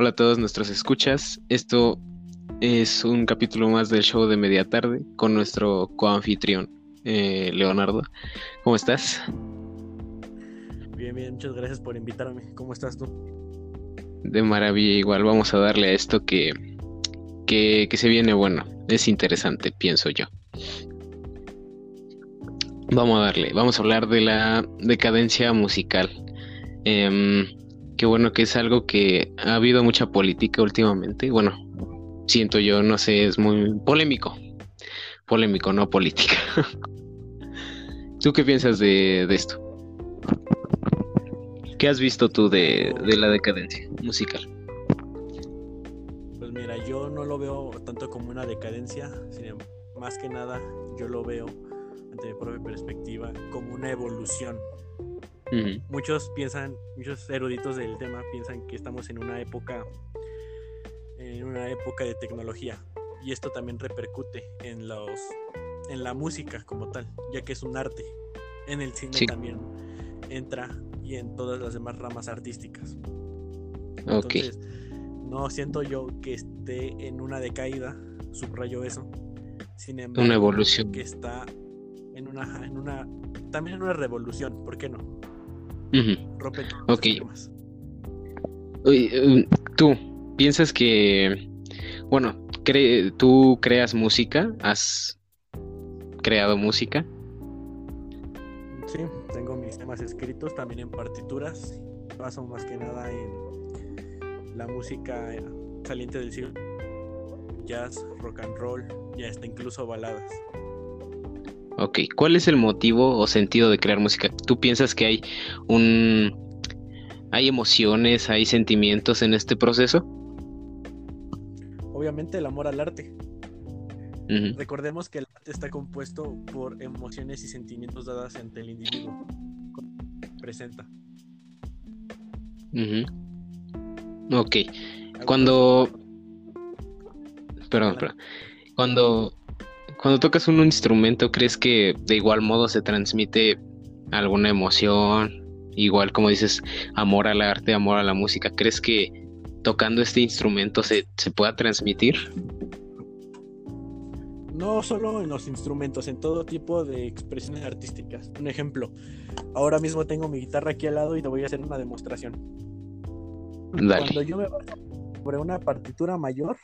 Hola a todos nuestros escuchas. Esto es un capítulo más del show de media tarde con nuestro coanfitrión, eh, Leonardo. ¿Cómo estás? Bien, bien, muchas gracias por invitarme. ¿Cómo estás tú? De maravilla, igual vamos a darle a esto que, que, que se viene bueno. Es interesante, pienso yo. Vamos a darle, vamos a hablar de la decadencia musical. Em, qué bueno que es algo que ha habido mucha política últimamente. Bueno, siento yo, no sé, es muy polémico. Polémico, no política. ¿Tú qué piensas de, esto? ¿Qué has visto tú de, de la decadencia musical? Pues mira, yo no lo veo tanto como una decadencia, sino más que nada yo lo veo ante mi propia perspectiva como una evolución. Uh -huh. Muchos piensan, muchos eruditos del tema piensan que estamos en una época, en una época de tecnología y esto también repercute en los, en la música como tal, ya que es un arte. En el cine sí. también entra y en todas las demás ramas artísticas. Okay. Entonces, no siento yo que esté en una decaída, subrayo eso. Sin embargo, una evolución que está en una, en una también en una revolución, ¿por qué no? Uh -huh. Rompe ok. Uy, Tú piensas que, bueno, cre tú creas música, has creado música. Sí, tengo mis temas escritos también en partituras. Paso más que nada en la música saliente del siglo, jazz, rock and roll y hasta incluso baladas. Ok, ¿cuál es el motivo o sentido de crear música? ¿Tú piensas que hay un... hay emociones, hay sentimientos en este proceso? Obviamente el amor al arte. Uh -huh. Recordemos que el arte está compuesto por emociones y sentimientos dadas ante el individuo. Presenta. Uh -huh. Ok. Cuando... Perdón, perdón. Cuando cuando tocas un instrumento, ¿crees que de igual modo se transmite alguna emoción? Igual como dices, amor al arte, amor a la música. ¿Crees que tocando este instrumento se, se pueda transmitir? No solo en los instrumentos, en todo tipo de expresiones artísticas. Un ejemplo, ahora mismo tengo mi guitarra aquí al lado y te voy a hacer una demostración. Dale. Cuando yo me baso sobre una partitura mayor,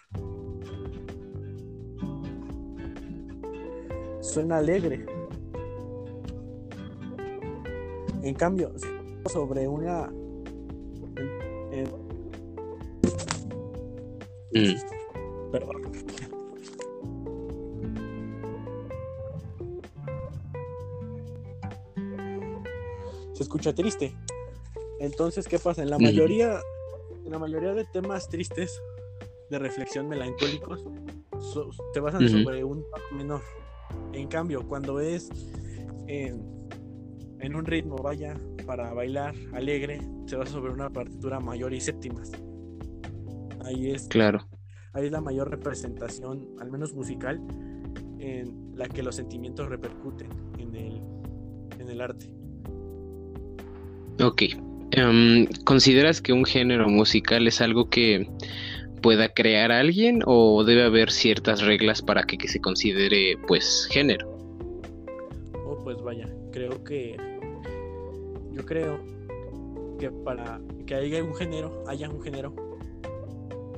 suena alegre. En cambio, sobre una. Eh, mm. Perdón. Se escucha triste. Entonces, ¿qué pasa? En la mayoría, en la mayoría de temas tristes, de reflexión melancólicos, so, te basan sobre un menor. En cambio, cuando ves en, en, un ritmo, vaya, para bailar alegre, se basa sobre una partitura mayor y séptimas. Ahí es. Claro. Ahí es la mayor representación, al menos musical, en la que los sentimientos repercuten en el, en el arte. Ok. Um, ¿Consideras que un género musical es algo que pueda crear alguien o debe haber ciertas reglas para que, que se considere pues género? Oh, pues vaya, creo que yo creo que para que haya un género, haya un género,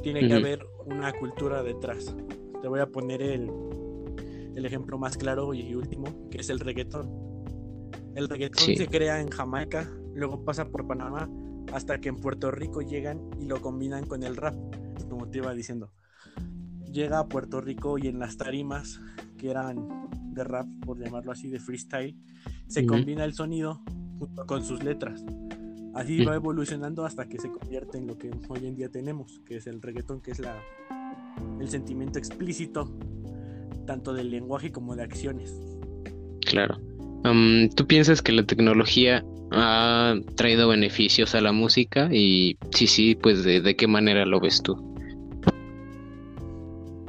tiene uh -huh. que haber una cultura detrás. Te voy a poner el, el ejemplo más claro y último, que es el reggaetón. El reggaetón sí. se crea en Jamaica, luego pasa por Panamá, hasta que en Puerto Rico llegan y lo combinan con el rap como te iba diciendo. Llega a Puerto Rico y en las tarimas que eran de rap, por llamarlo así, de freestyle, se uh -huh. combina el sonido junto con sus letras. Así uh -huh. va evolucionando hasta que se convierte en lo que hoy en día tenemos, que es el reggaetón, que es la, el sentimiento explícito tanto del lenguaje como de acciones. Claro. Um, ¿Tú piensas que la tecnología ha traído beneficios a la música? Y sí, sí, pues de, de qué manera lo ves tú?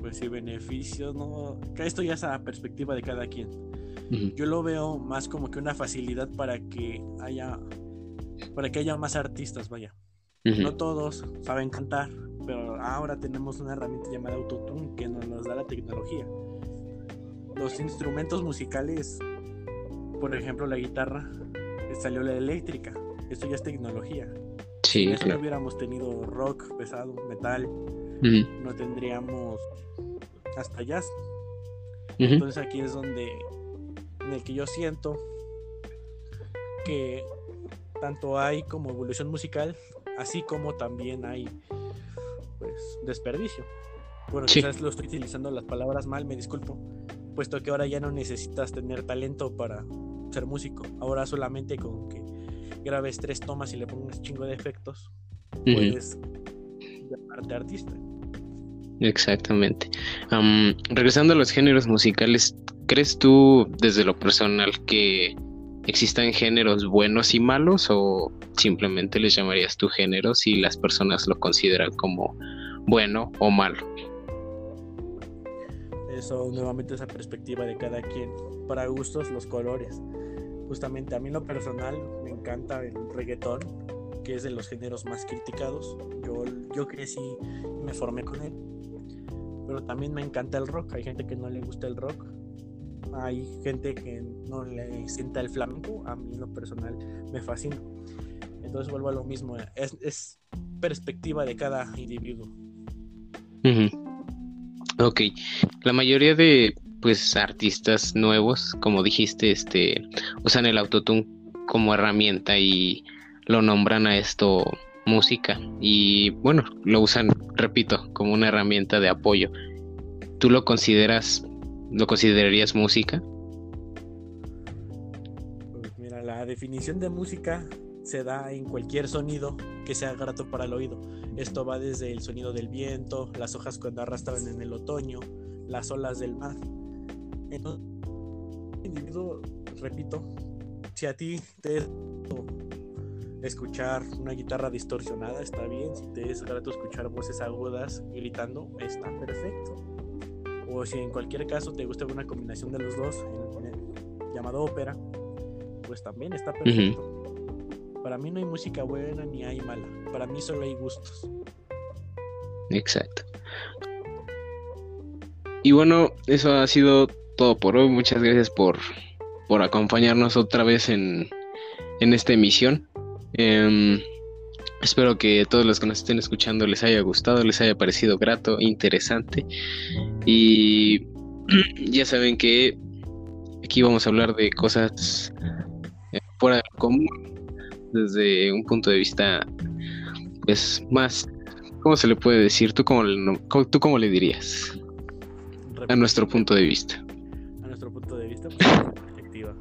Pues sí, beneficios, ¿no? Esto ya es a la perspectiva de cada quien. Uh -huh. Yo lo veo más como que una facilidad para que haya para que haya más artistas, vaya. Uh -huh. No todos saben cantar, pero ahora tenemos una herramienta llamada Autotune que nos, nos da la tecnología. Los instrumentos musicales, por ejemplo la guitarra, salió la eléctrica. Esto ya es tecnología. Sí, Si claro. no hubiéramos tenido rock pesado, metal, Ujú, no tendríamos hasta jazz. ujú. Entonces aquí es donde en el que yo siento que tanto hay como evolución musical, así como también hay pues desperdicio. Bueno, Sí. quizás lo estoy utilizando las palabras mal, me disculpo, puesto que ahora ya no necesitas tener talento para ser músico. Ahora solamente con que grabes tres tomas y le pongas chingo de efectos, puedes llamarte artista. Exactamente. Am, regresando a los géneros musicales, ¿crees tú desde lo personal que existan géneros buenos y malos o simplemente les llamarías tú género si las personas lo consideran como bueno o malo? Eso nuevamente esa perspectiva de cada quien. Para gustos los colores. Justamente a mí lo personal me encanta el reggaetón, que es de los géneros más criticados. Yo, yo crecí y me formé con él. Pero también me encanta el rock. Hay gente que no le gusta el rock. Hay gente que no le sienta el flamenco. A mí en lo personal me fascina. Entonces vuelvo a lo mismo. Es, perspectiva de cada individuo. Ok, la mayoría de pues artistas nuevos, como dijiste, este usan el autotune como herramienta y lo nombran a esto música y bueno, lo usan, repito, como una herramienta de apoyo. ¿Tú lo consideras, lo considerarías música? Pues mira, la definición de música se da en cualquier sonido que sea grato para el oído. Esto va desde el sonido del viento, las hojas cuando arrastran en el otoño, las olas del mar. Entonces, individuo, repito, si a ti te es grato escuchar una guitarra distorsionada, está bien. Si te es grato escuchar voces agudas gritando, está perfecto. O si en cualquier caso te gusta una combinación de los dos, en- en- llamado ópera, pues también está perfecto. Para mí no hay música buena ni hay mala. Para mí solo hay gustos. Exacto. Y bueno, eso ha sido todo por hoy. Muchas gracias por, por acompañarnos otra vez en, en esta emisión. Em, espero que todos los que nos estén escuchando les haya gustado, les haya parecido grato, interesante. Y ya saben que aquí vamos a hablar de cosas eh, fuera de lo común, desde un punto de vista pues más ¿Cómo se le puede decir? ¿Tú cómo le, no- ¿tú cómo le dirías? A nuestro punto de vista. Punto de vista, pues, es perspectiva.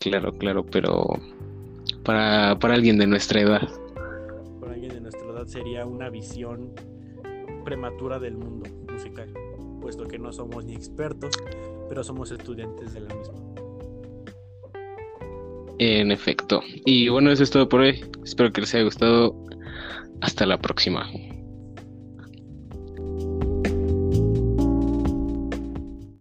Claro, claro, pero para, para alguien de nuestra edad. Para alguien de nuestra edad sería una visión prematura del mundo musical, puesto que no somos ni expertos, pero somos estudiantes de la misma. En efecto. Y bueno, eso es todo por hoy. Espero que les haya gustado. Hasta la próxima.